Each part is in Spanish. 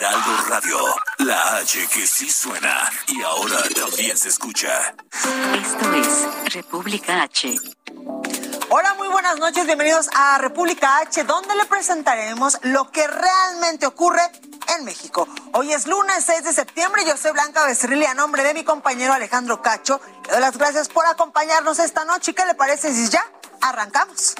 Heraldo Radio, la H que sí suena y ahora también se escucha. Esto es República H. Hola, muy buenas noches, bienvenidos a República H, donde le presentaremos lo que realmente ocurre en México. Hoy es lunes 6 de septiembre, yo soy Blanca Becerril y a nombre de mi compañero Alejandro Cacho, le doy las gracias por acompañarnos esta noche. ¿Qué le parece si ya arrancamos?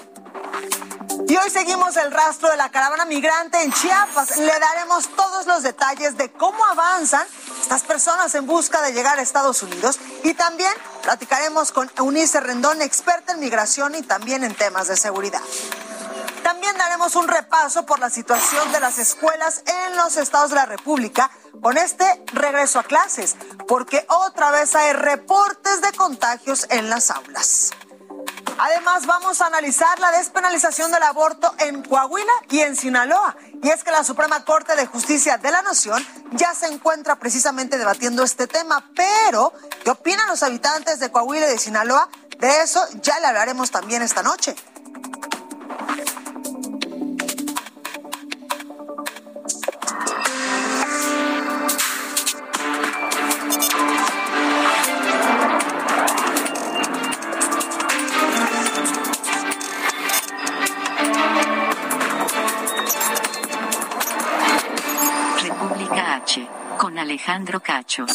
Y hoy seguimos el rastro de la caravana migrante en Chiapas. Le daremos todos los detalles de cómo avanzan estas personas en busca de llegar a Estados Unidos. Y también platicaremos con Eunice Rendón, experta en migración y también en temas de seguridad. También daremos un repaso por la situación de las escuelas en los estados de la República con este regreso a clases, porque otra vez hay reportes de contagios en las aulas. Además, vamos a analizar la despenalización del aborto en Coahuila y en Sinaloa. Y es que la Suprema Corte de Justicia de la Nación ya se encuentra precisamente debatiendo este tema. Pero, ¿qué opinan los habitantes de Coahuila y de Sinaloa? De eso ya le hablaremos también esta noche. Alejandro Cacho.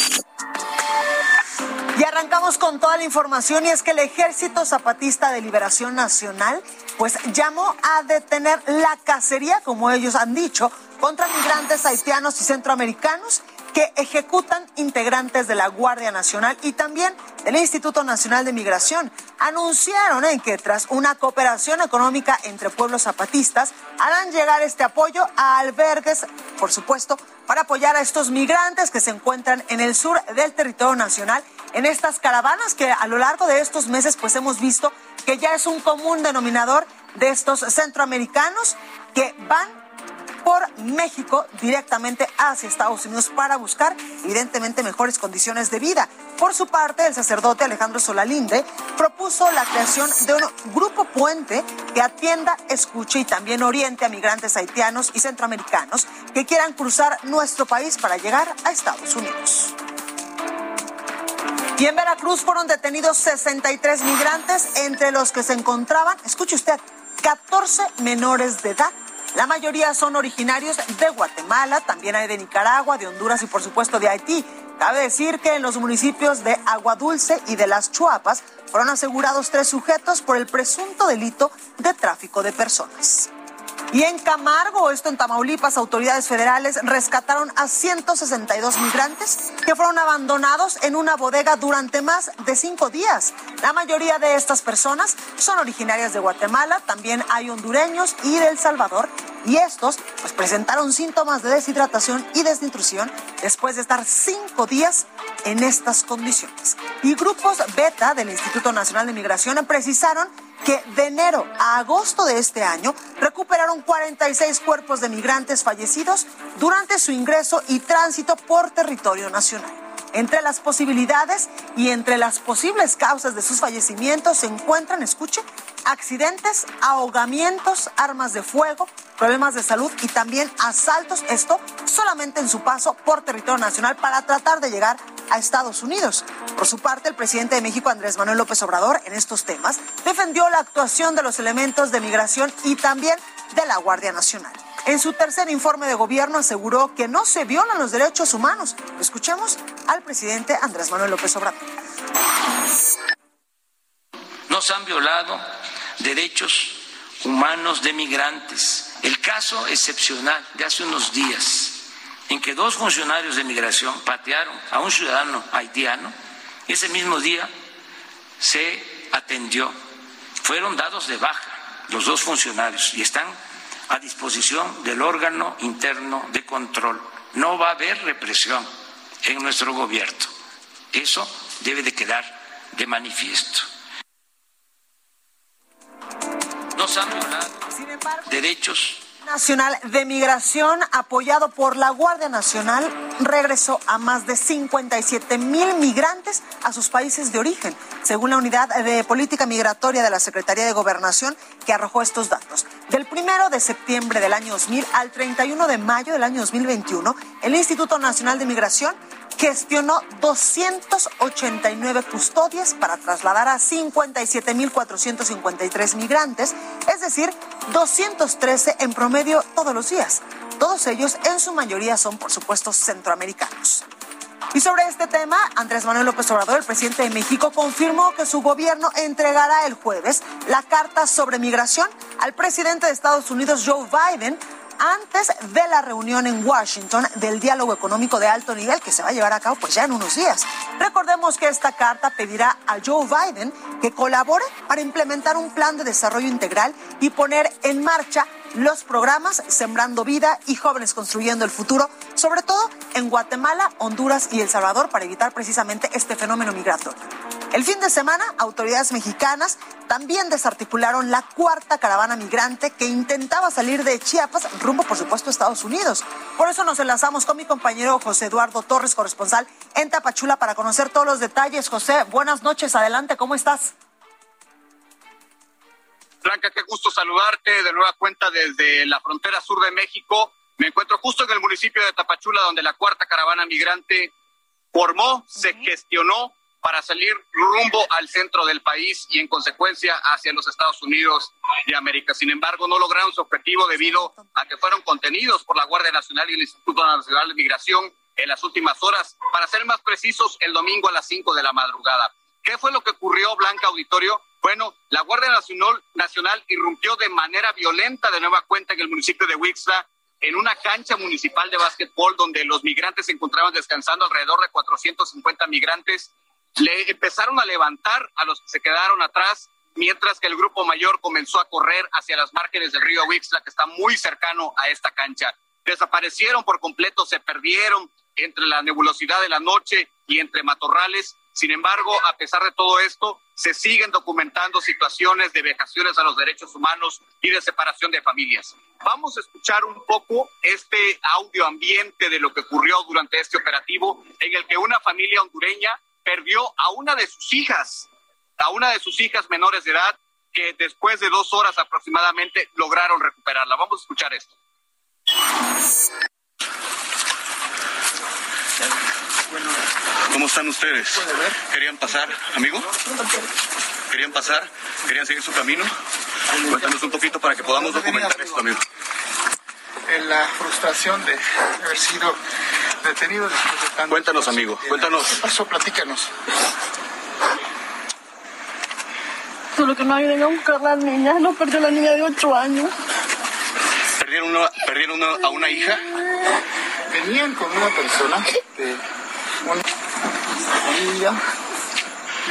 Y arrancamos con toda la información y es que el Ejército Zapatista de Liberación Nacional pues llamó a detener la cacería, como ellos han dicho, contra migrantes haitianos y centroamericanos que ejecutan integrantes de la Guardia Nacional y también del Instituto Nacional de Migración. Anunciaron en que tras una cooperación económica entre pueblos zapatistas harán llegar este apoyo a albergues, por supuesto, para apoyar a estos migrantes que se encuentran en el sur del territorio nacional en estas caravanas que a lo largo de estos meses pues hemos visto que ya es un común denominador de estos centroamericanos que van por México directamente hacia Estados Unidos para buscar, evidentemente, mejores condiciones de vida. Por su parte, el sacerdote Alejandro Solalinde propuso la creación de un grupo puente que atienda, escuche y también oriente a migrantes haitianos y centroamericanos que quieran cruzar nuestro país para llegar a Estados Unidos. Y en Veracruz fueron detenidos 63 migrantes, entre los que se encontraban, escuche usted, 14 menores de edad. La mayoría son originarios de Guatemala, también hay de Nicaragua, de Honduras y por supuesto de Haití. Cabe decir que en los municipios de Agua Dulce y de Las Chuapas fueron asegurados tres sujetos por el presunto delito de tráfico de personas. Y en Camargo, esto en Tamaulipas, autoridades federales rescataron a 162 migrantes que fueron abandonados en una bodega durante más de cinco días. La mayoría de estas personas son originarias de Guatemala, también hay hondureños y de El Salvador. Y estos pues, presentaron síntomas de deshidratación y desnutrición después de estar cinco días en estas condiciones. Y grupos beta del Instituto Nacional de Migración precisaron que de enero a agosto de este año recuperaron 46 cuerpos de migrantes fallecidos durante su ingreso y tránsito por territorio nacional. Entre las posibilidades y entre las posibles causas de sus fallecimientos se encuentran, escuche, accidentes, ahogamientos, armas de fuego, problemas de salud y también asaltos, esto solamente en su paso por territorio nacional para tratar de llegar a Estados Unidos. Por su parte, el presidente de México, Andrés Manuel López Obrador, en estos temas, defendió la actuación de los elementos de migración y también de la Guardia Nacional. En su tercer informe de gobierno aseguró que no se violan los derechos humanos. Escuchemos al presidente Andrés Manuel López Obrador. No se han violado derechos humanos de migrantes. El caso excepcional de hace unos días en que dos funcionarios de migración patearon a un ciudadano haitiano, ese mismo día se atendió, fueron dados de baja los dos funcionarios y están a disposición del órgano interno de control. No va a haber represión en nuestro gobierno. Eso debe de quedar de manifiesto. Nos han violado derechos Nacional de Migración, apoyado por la Guardia Nacional, regresó a más de 57 mil migrantes a sus países de origen, según la Unidad de Política Migratoria de la Secretaría de Gobernación, que arrojó estos datos. Del primero de septiembre del año 2000 al 31 de mayo del año 2021, el Instituto Nacional de Migración gestionó 289 custodias para trasladar a 57.453 migrantes, es decir, 213 en promedio todos los días. Todos ellos, en su mayoría, son, por supuesto, centroamericanos. Y sobre este tema, Andrés Manuel López Obrador, el presidente de México, confirmó que su gobierno entregará el jueves la carta sobre migración al presidente de Estados Unidos, Joe Biden, antes de la reunión en Washington del diálogo económico de alto nivel que se va a llevar a cabo pues ya en unos días. Recordemos que esta carta pedirá a Joe Biden que colabore para implementar un plan de desarrollo integral y poner en marcha los programas Sembrando Vida y Jóvenes Construyendo el Futuro, sobre todo en Guatemala, Honduras y El Salvador, para evitar precisamente este fenómeno migratorio. El fin de semana, autoridades mexicanas también desarticularon la cuarta caravana migrante que intentaba salir de Chiapas rumbo, por supuesto, a Estados Unidos. Por eso nos enlazamos con mi compañero José Eduardo Torres, corresponsal en Tapachula, para conocer todos los detalles. José, buenas noches, adelante, ¿cómo estás? Blanca, qué gusto saludarte de nueva cuenta desde la frontera sur de México. Me encuentro justo en el municipio de Tapachula, donde la cuarta caravana migrante formó, se gestionó para salir rumbo al centro del país y en consecuencia hacia los Estados Unidos de América. Sin embargo, no lograron su objetivo debido a que fueron contenidos por la Guardia Nacional y el Instituto Nacional de Migración en las últimas horas. Para ser más precisos, el domingo a las 5 de la madrugada. ¿Qué fue lo que ocurrió, Blanca Auditorio? Bueno, la Guardia Nacional, Nacional irrumpió de manera violenta de nueva cuenta en el municipio de Wixla en una cancha municipal de básquetbol donde los migrantes se encontraban descansando, alrededor de 450 migrantes le empezaron a levantar a los que se quedaron atrás, mientras que el grupo mayor comenzó a correr hacia las márgenes del río Wixla, que está muy cercano a esta cancha. Desaparecieron por completo, se perdieron entre la nebulosidad de la noche y entre matorrales. Sin embargo, a pesar de todo esto, se siguen documentando situaciones de vejaciones a los derechos humanos y de separación de familias. Vamos a escuchar un poco este audio ambiente de lo que ocurrió durante este operativo en el que una familia hondureña perdió a una de sus hijas, a una de sus hijas menores de edad, que después de dos horas aproximadamente lograron recuperarla. Vamos a escuchar esto. ¿Cómo están ustedes? ¿Querían pasar, amigo? ¿Querían pasar? ¿Querían seguir su camino? Cuéntanos un poquito para que podamos documentar esto, amigo. En la frustración de haber sido detenido después de tanto. Cuéntanos, amigo, cuéntanos. ¿Qué pasó? Platícanos. Solo que me ayuden a buscar la niña. No perdió la niña de 8 años. ¿Perdieron, una, perdieron una- a una hija? Venían con una persona de una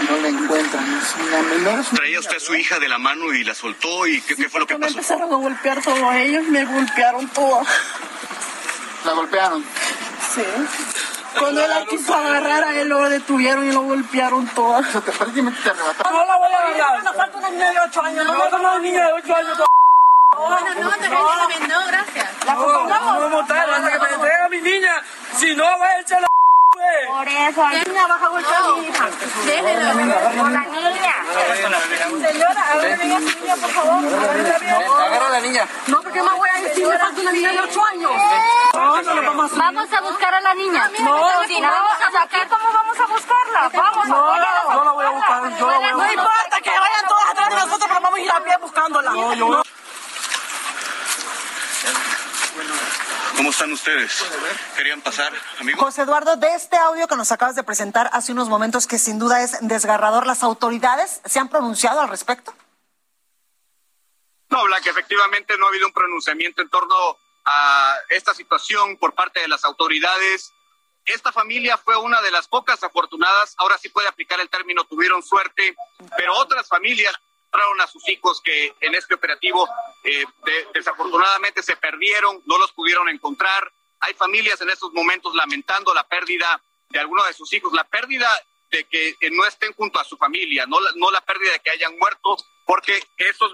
no la encuentran. Es una menor. es una Traía usted a su hija de la mano y la soltó y ¿qué, qué fue lo que Me pasó? empezaron a golpear todos ellos. Me golpearon todas. La golpearon. Sí. Cuando él la quiso agarrar a él lo detuvieron y lo golpearon todas. O sea, te prácticamente te arrebataron. No la voy a agarrar. Me falta una niña de 8 años. No, no, una niña de 8 años. Bueno, no, también no, gracias. La acompañamos. No, no, hasta que me entregue a mi niña. Si no, va a echar la Por eso, niña baja a mi hija. Déjenlo. Por la niña. Señora, agárreme a mi niña, por favor. Agarra a la niña. No, porque me voy a decir, me falta una niña de 8 años. No, no lo vamos a. Vamos a buscar a la niña. No, si no vamos a sacar, ¿cómo vamos a buscarla? Vamos No, no la voy a buscar. Yo la voy a No buscar. No importa que vayan todas atrás de nosotros, pero vamos a ir a pie buscándola. No, yo. ¿Cómo están ustedes? ¿Querían pasar, amigo? José Eduardo, de este audio que nos acabas de presentar hace unos momentos, que sin duda es desgarrador, ¿las autoridades se han pronunciado al respecto? No, Blanca, efectivamente no ha habido un pronunciamiento en torno a esta situación por parte de las autoridades. Esta familia fue una de las pocas afortunadas, ahora sí puede aplicar el término tuvieron suerte, pero otras familias encontraron a sus hijos que en este operativo eh, desafortunadamente se perdieron, no los pudieron encontrar. Hay familias en estos momentos lamentando la pérdida de algunos de sus hijos, la pérdida de que no estén junto a su familia, no la, no la pérdida de que hayan muerto, porque esos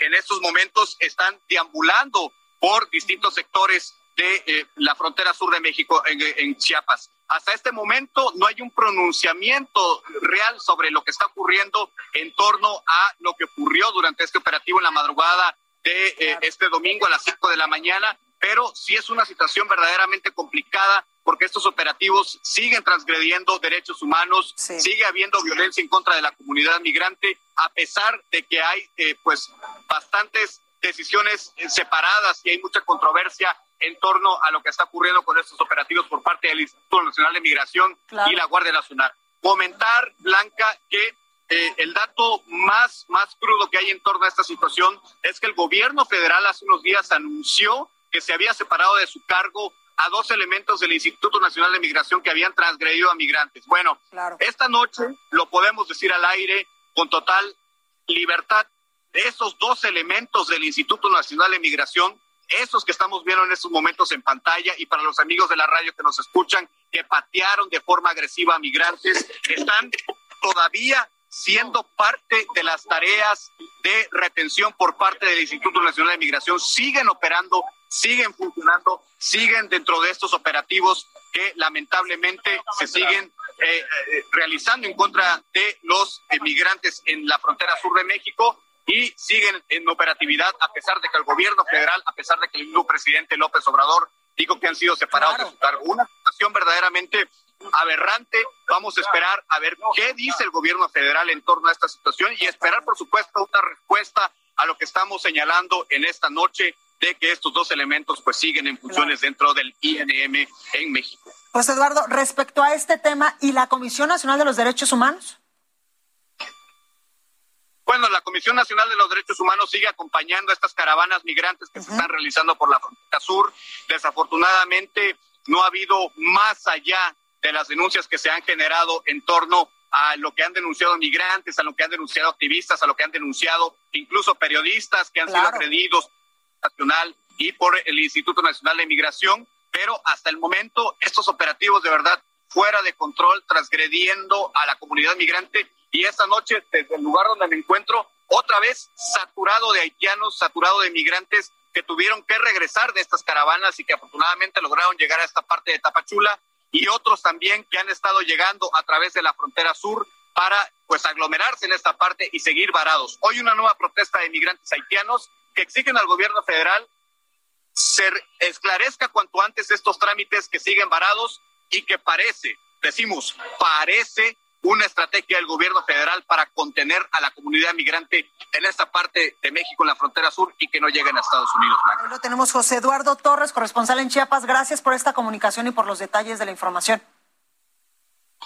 en estos momentos están deambulando por distintos sectores de eh, la frontera sur de México en, Chiapas. Hasta este momento no hay un pronunciamiento real sobre lo que está ocurriendo en torno a lo que ocurrió durante este operativo en la madrugada de eh, este domingo a las 5 de la mañana, pero sí es una situación verdaderamente complicada porque estos operativos siguen transgrediendo derechos humanos, sigue habiendo violencia en contra de la comunidad migrante, a pesar de que hay eh, pues bastantes decisiones separadas y hay mucha controversia en torno a lo que está ocurriendo con estos operativos por parte del Instituto Nacional de Migración y la Guardia Nacional. Comentar, Blanca, que eh, el dato más, más crudo que hay en torno a esta situación es que el gobierno federal hace unos días anunció que se había separado de su cargo a dos elementos del Instituto Nacional de Migración que habían transgredido a migrantes. Bueno, esta noche lo podemos decir al aire con total libertad. Esos dos elementos del Instituto Nacional de Migración esos que estamos viendo en estos momentos en pantalla y para los amigos de la radio que nos escuchan, que patearon de forma agresiva a migrantes, están todavía siendo parte de las tareas de retención por parte del Instituto Nacional de Migración, siguen operando, siguen funcionando, siguen dentro de estos operativos que lamentablemente se siguen eh, eh, realizando en contra de los migrantes en la frontera sur de México y siguen en operatividad a pesar de que el gobierno federal, a pesar de que el mismo presidente López Obrador dijo que han sido separados de su cargo. Una situación verdaderamente aberrante. Vamos a esperar a ver qué dice el gobierno federal en torno a esta situación y esperar, por supuesto, una respuesta a lo que estamos señalando en esta noche de que estos dos elementos pues siguen en funciones dentro del INM en México. Pues Eduardo, respecto a este tema y la Comisión Nacional de los Derechos Humanos. Bueno, la Comisión Nacional de los Derechos Humanos sigue acompañando a estas caravanas migrantes que se están realizando por la frontera sur. Desafortunadamente, no ha habido más allá de las denuncias que se han generado en torno a lo que han denunciado migrantes, a lo que han denunciado activistas, a lo que han denunciado incluso periodistas que han sido agredidos nacional y por el Instituto Nacional de Migración, pero hasta el momento estos operativos de verdad fuera de control, transgrediendo a la comunidad migrante y esta noche desde el lugar donde me encuentro, otra vez saturado de haitianos, saturado de migrantes que tuvieron que regresar de estas caravanas y que afortunadamente lograron llegar a esta parte de Tapachula y otros también que han estado llegando a través de la frontera sur para pues aglomerarse en esta parte y seguir varados. Hoy una nueva protesta de migrantes haitianos que exigen al gobierno federal se esclarezca cuanto antes estos trámites que siguen varados y que parece, decimos, parece una estrategia del gobierno federal para contener a la comunidad migrante en esta parte de México, en la frontera sur, y que no lleguen a Estados Unidos. Blanca. lo tenemos José Eduardo Torres, corresponsal en Chiapas. Gracias por esta comunicación y por los detalles de la información.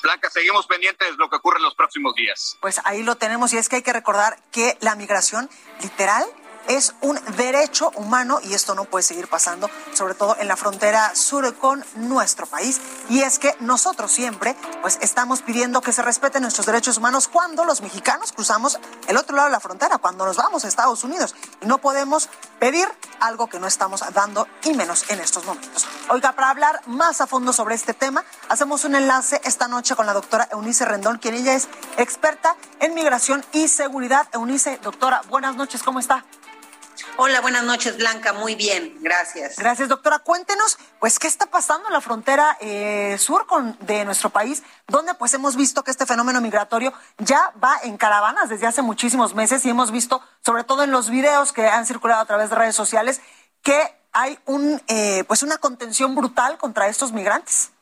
Blanca, seguimos pendientes de lo que ocurre en los próximos días. Pues ahí lo tenemos y es que hay que recordar que la migración literal es un derecho humano y esto no puede seguir pasando, sobre todo en la frontera sur con nuestro país. Y es que nosotros siempre pues estamos pidiendo que se respeten nuestros derechos humanos cuando los mexicanos cruzamos el otro lado de la frontera, cuando nos vamos a Estados Unidos. Y no podemos pedir algo que no estamos dando y menos en estos momentos. Oiga, para hablar más a fondo sobre este tema, hacemos un enlace esta noche con la doctora Eunice Rendón, quien ella es experta en migración y seguridad. Eunice, doctora, buenas noches, ¿cómo está? Hola, buenas noches, Blanca. Muy bien, gracias. Gracias, doctora. Cuéntenos, pues, ¿qué está pasando en la frontera eh, sur con, de nuestro país, donde pues hemos visto que este fenómeno migratorio ya va en caravanas desde hace muchísimos meses y hemos visto, sobre todo en los videos que han circulado a través de redes sociales, que hay un, eh, pues una contención brutal contra estos migrantes.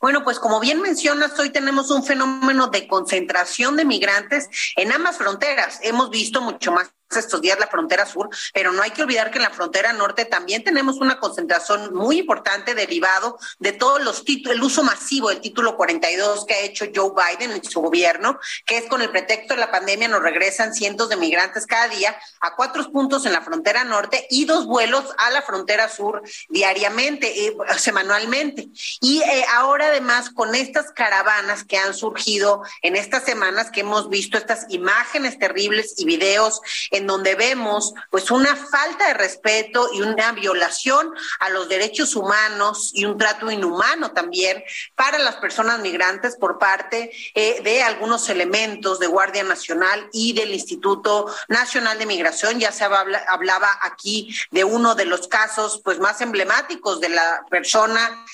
Bueno, pues como bien mencionas, hoy tenemos un fenómeno de concentración de migrantes en ambas fronteras. Hemos visto mucho más estos días la frontera sur, pero no hay que olvidar que en la frontera norte también tenemos una concentración muy importante derivado de todos los títulos, el uso masivo del título 42 que ha hecho Joe Biden en su gobierno, que es con el pretexto de la pandemia nos regresan cientos de migrantes cada día a cuatro puntos en la frontera norte y dos vuelos a la frontera sur diariamente, eh, semanalmente. Y eh, ahora además con estas caravanas que han surgido en estas semanas que hemos visto estas imágenes terribles y videos en donde vemos pues una falta de respeto y una violación a los derechos humanos y un trato inhumano también para las personas migrantes por parte eh, de algunos elementos de Guardia Nacional y del Instituto Nacional de Migración. Ya se hablaba aquí de uno de los casos pues más emblemáticos de la persona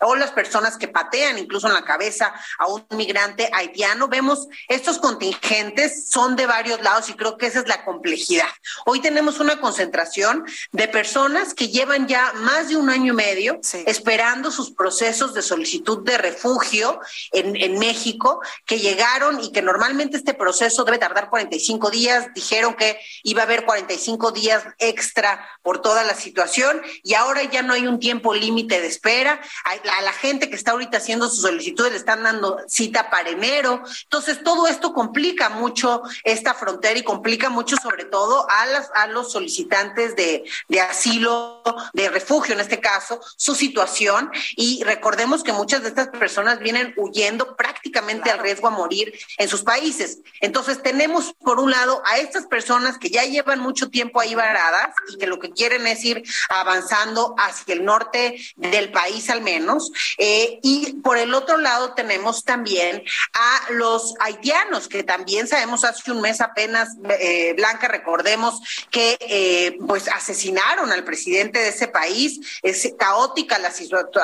o las personas que patean incluso en la cabeza a un migrante haitiano. Vemos estos contingentes son de varios lados y creo que esa es la complejidad. Hoy tenemos una concentración de personas que llevan ya más de un año y medio esperando sus procesos de solicitud de refugio en, en México, que llegaron y que normalmente este proceso debe tardar 45 días. Dijeron que iba a haber 45 días extra por toda la situación y ahora ya no hay un tiempo límite de espera. Hay a la gente que está ahorita haciendo sus solicitudes le están dando cita para enero. Entonces, todo esto complica mucho esta frontera y complica mucho sobre todo a, las, a los solicitantes de, de asilo, de refugio en este caso, su situación. Y recordemos que muchas de estas personas vienen huyendo prácticamente al riesgo a morir en sus países. Entonces, tenemos por un lado a estas personas que ya llevan mucho tiempo ahí varadas y que lo que quieren es ir avanzando hacia el norte del país al menos eh, y por el otro lado tenemos también a los haitianos, que también sabemos hace un mes apenas, eh, Blanca, recordemos que eh, pues asesinaron al presidente de ese país. Es caótica la,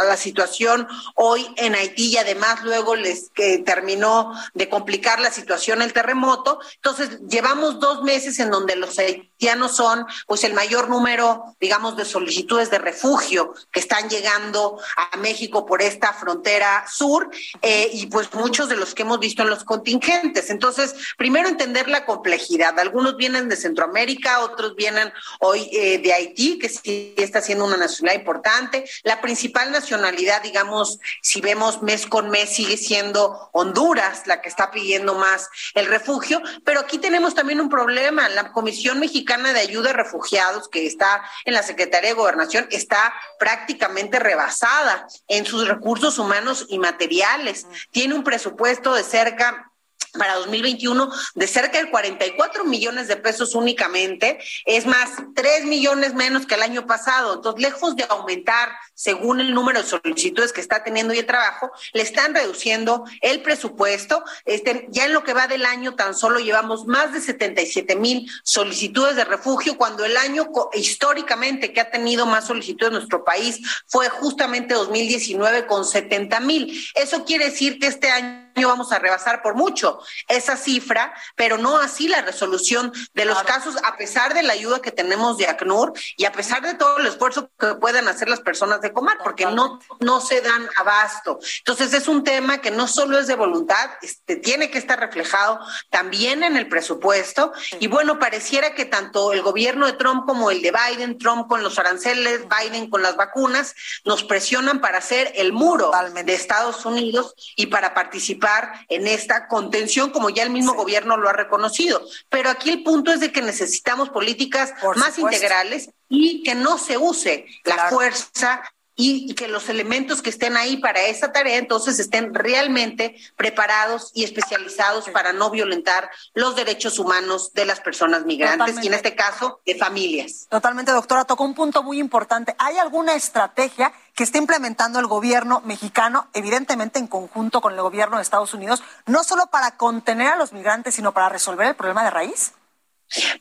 la situación hoy en Haití y además luego les terminó de complicar la situación el terremoto. Entonces, llevamos dos meses en donde los haitianos son pues el mayor número, digamos, de solicitudes de refugio que están llegando a México por esta frontera sur eh, y pues muchos de los que hemos visto en los contingentes. Entonces, primero entender la complejidad. Algunos vienen de Centroamérica, otros vienen hoy eh, de Haití, que sí está siendo una nacionalidad importante. La principal nacionalidad, digamos, si vemos mes con mes, sigue siendo Honduras, la que está pidiendo más el refugio. Pero aquí tenemos también un problema. La Comisión Mexicana de Ayuda a Refugiados, que está en la Secretaría de Gobernación, está prácticamente rebasada en sus recursos humanos y materiales. Tiene un presupuesto de cerca para 2021 de cerca de 44 millones de pesos únicamente, es más, 3 millones menos que el año pasado. Entonces, lejos de aumentar según el número de solicitudes que está teniendo y el trabajo, le están reduciendo el presupuesto. Este, ya en lo que va del año tan solo llevamos más de 77 mil solicitudes de refugio, cuando el año históricamente que ha tenido más solicitudes en nuestro país fue justamente 2019 con 70 mil. Eso quiere decir que este año vamos a rebasar por mucho esa cifra, pero no así la resolución de los casos, a pesar de la ayuda que tenemos de ACNUR y a pesar de todo el esfuerzo que puedan hacer las personas de Comar, porque no, no se dan abasto. Entonces es un tema que no solo es de voluntad, este, tiene que estar reflejado también en el presupuesto. Y bueno, pareciera que tanto el gobierno de Trump como el de Biden, Trump con los aranceles, Biden con las vacunas, nos presionan para hacer el muro de Estados Unidos y para participar en esta contención, como ya el mismo gobierno lo ha reconocido. Pero aquí el punto es de que necesitamos políticas más integrales y que no se use la fuerza y, que los elementos que estén ahí para esa tarea entonces estén realmente preparados y especializados para no violentar los derechos humanos de las personas migrantes y en este caso de familias. Totalmente, doctora, tocó un punto muy importante. ¿Hay alguna estrategia que esté implementando el gobierno mexicano, evidentemente en conjunto con el gobierno de Estados Unidos, no solo para contener a los migrantes, sino para resolver el problema de raíz?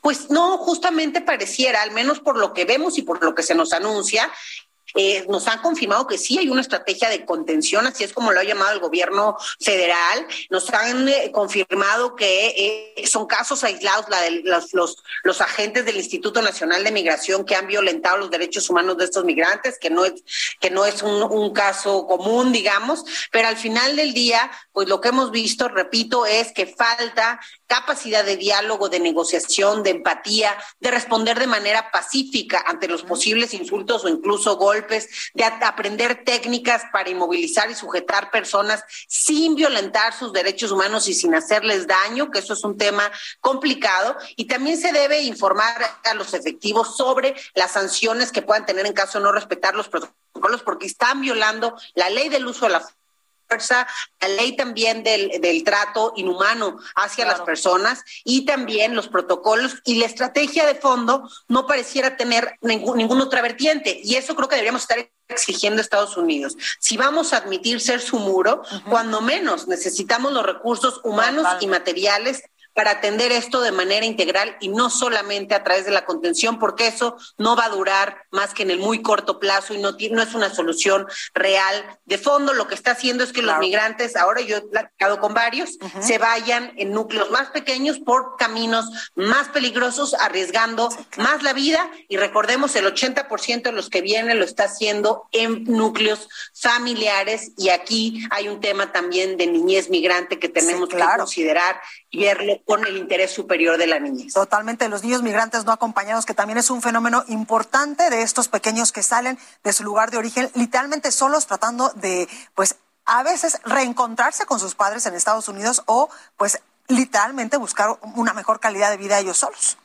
Pues no, justamente pareciera, al menos por lo que vemos y por lo que se nos anuncia, eh, nos han confirmado que sí hay una estrategia de contención, así es como lo ha llamado el gobierno federal. Nos han eh, confirmado que eh, son casos aislados, la de los, los, los agentes del Instituto Nacional de Migración que han violentado los derechos humanos de estos migrantes, que no es, que no es un, un caso común, digamos, pero al final del día, pues lo que hemos visto, repito, es que falta capacidad de diálogo, de negociación, de empatía, de responder de manera pacífica ante los posibles insultos o incluso golpes, de aprender técnicas para inmovilizar y sujetar personas sin violentar sus derechos humanos y sin hacerles daño, que eso es un tema complicado. Y también se debe informar a los efectivos sobre las sanciones que puedan tener en caso de no respetar los protocolos, porque están violando la ley del uso de la fuerza, la ley también del, del trato inhumano hacia las personas y también los protocolos y la estrategia de fondo no pareciera tener ningún, ninguna otra vertiente. Y eso creo que deberíamos estar exigiendo a Estados Unidos. Si vamos a admitir ser su muro, cuando menos necesitamos los recursos humanos y materiales para atender esto de manera integral y no solamente a través de la contención, porque eso no va a durar más que en el muy corto plazo y no, no es una solución real. De fondo, lo que está haciendo es que los migrantes, ahora yo he platicado con varios, se vayan en núcleos más pequeños por caminos más peligrosos, arriesgando más la vida. Y recordemos, el 80% de los que vienen lo está haciendo en núcleos familiares. Y aquí hay un tema también de niñez migrante que tenemos que considerar y verlo con el interés superior de la niñez. Totalmente, los niños migrantes no acompañados, que también es un fenómeno importante de estos pequeños que salen de su lugar de origen, literalmente solos tratando de, pues, a veces reencontrarse con sus padres en Estados Unidos o, pues, literalmente buscar una mejor calidad de vida ellos solos.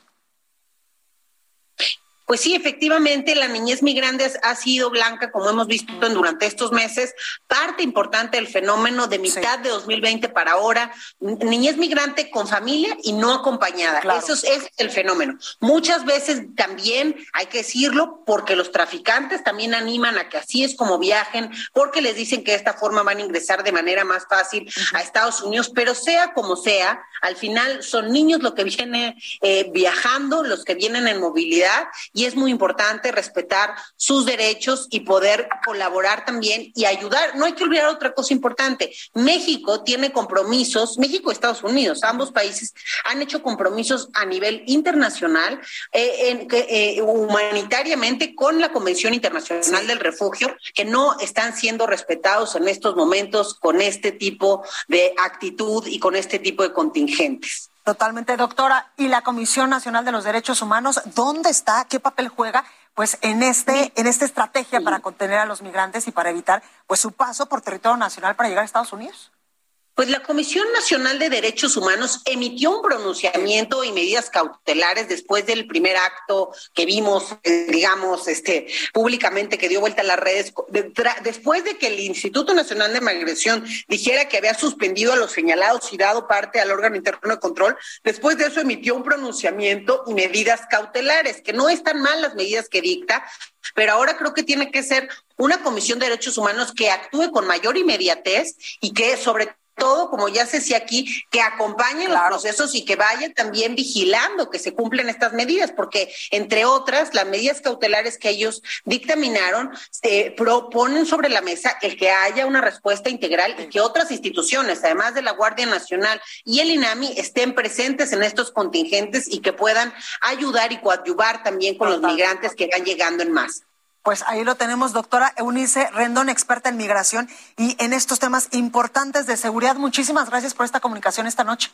Pues sí, efectivamente, la niñez migrante ha sido blanca, como hemos visto durante estos meses, parte importante del fenómeno de mitad de 2020 para ahora, niñez migrante con familia y no acompañada. Eso es, es, el fenómeno. Muchas veces también, hay que decirlo, porque los traficantes también animan a que así es como viajen, porque les dicen que de esta forma van a ingresar de manera más fácil a Estados Unidos, pero sea como sea, al final son niños los que vienen eh, viajando, los que vienen en movilidad y es muy importante respetar sus derechos y poder colaborar también y ayudar. No hay que olvidar otra cosa importante. México tiene compromisos, México y Estados Unidos, ambos países han hecho compromisos a nivel internacional, eh, eh, humanitariamente con la Convención Internacional del Refugio, que no están siendo respetados en estos momentos con este tipo de actitud y con este tipo de contingentes. Totalmente, doctora. ¿Y la Comisión Nacional de los Derechos Humanos dónde está? ¿Qué papel juega? Pues en este, en esta estrategia para contener a los migrantes y para evitar pues su paso por territorio nacional para llegar a Estados Unidos. Pues la Comisión Nacional de Derechos Humanos emitió un pronunciamiento y medidas cautelares después del primer acto que vimos, eh, digamos, este, públicamente que dio vuelta a las redes, después de que el Instituto Nacional de Migración dijera que había suspendido a los señalados y dado parte al órgano interno de control, después de eso emitió un pronunciamiento y medidas cautelares, que no están mal las medidas que dicta, pero ahora creo que tiene que ser una comisión de derechos humanos que actúe con mayor inmediatez y que sobre todo, como ya se decía aquí, que acompañen los procesos y que vayan también vigilando que se cumplen estas medidas, porque entre otras, las medidas cautelares que ellos dictaminaron se proponen sobre la mesa el que haya una respuesta integral y que otras instituciones, además de la Guardia Nacional y el INAMI, estén presentes en estos contingentes y que puedan ayudar y coadyuvar también con los migrantes que van llegando en masa. Pues ahí lo tenemos, doctora Eunice Rendón, experta en migración y en estos temas importantes de seguridad. Muchísimas gracias por esta comunicación esta noche.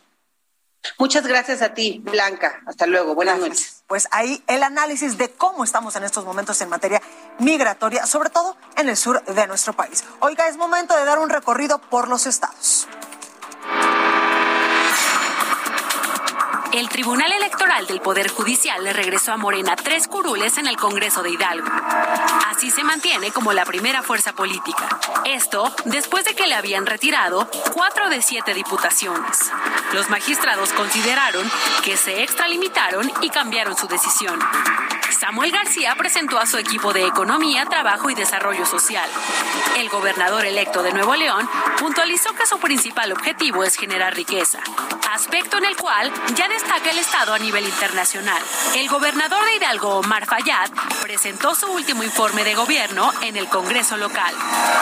Muchas gracias a ti, Blanca. Hasta luego. Buenas noches. Pues ahí el análisis de cómo estamos en estos momentos en materia migratoria, sobre todo en el sur de nuestro país. Oiga, es momento de dar un recorrido por los estados. El Tribunal Electoral del Poder Judicial le regresó a Morena tres curules en el Congreso de Hidalgo. Así se mantiene como la primera fuerza política. Esto después de que le habían retirado cuatro de siete diputaciones. Los magistrados consideraron que se extralimitaron y cambiaron su decisión. Samuel García presentó a su equipo de Economía, Trabajo y Desarrollo Social. El gobernador electo de Nuevo León puntualizó que su principal objetivo es generar riqueza, aspecto en el cual ya destaca el Estado a nivel internacional. El gobernador de Hidalgo, Omar Fayad, presentó su último informe de gobierno en el Congreso local.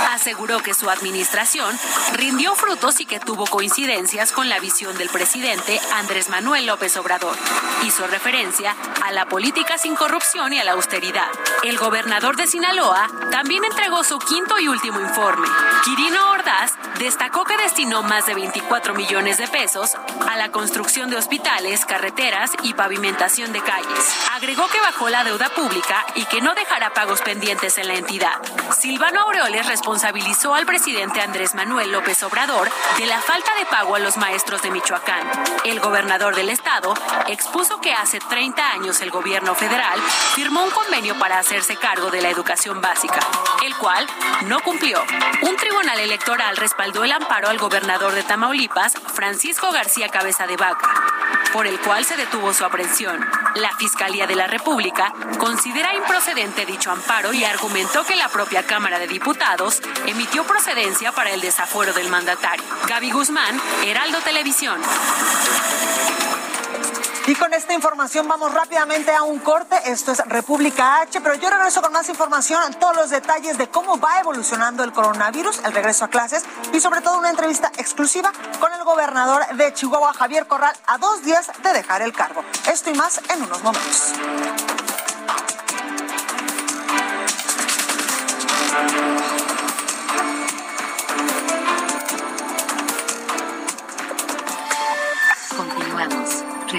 Aseguró que su administración rindió frutos y que tuvo coincidencias con la visión del presidente Andrés Manuel López Obrador. Hizo referencia a la política sin corrupción y a la austeridad. El gobernador de Sinaloa también entregó su quinto y último informe. Quirino Ordaz destacó que destinó más de 24 millones de pesos a la construcción de hospitales, carreteras y pavimentación de calles. Agregó que bajó la deuda pública y que no dejará pagos pendientes en la entidad. Silvano Aureoles responsabilizó al presidente Andrés Manuel López Obrador de la falta de pago a los maestros de Michoacán. El gobernador del estado expuso que hace 30 años el gobierno federal firmó un convenio para hacerse cargo de la educación básica, el cual no cumplió. Un tribunal electoral respaldó el amparo al gobernador de Tamaulipas, Francisco García Cabeza de Vaca, por el cual se detuvo su aprehensión. La Fiscalía de la República considera improcedente dicho amparo y argumentó que la propia Cámara de Diputados emitió procedencia para el desafuero del mandatario. Gaby Guzmán, Heraldo Televisión. Y con esta información vamos rápidamente a un corte. Esto es República H, pero yo regreso con más información, todos los detalles de cómo va evolucionando el coronavirus, el regreso a clases y sobre todo una entrevista exclusiva con el gobernador de Chihuahua, Javier Corral, a dos días de dejar el cargo. Esto y más en unos momentos.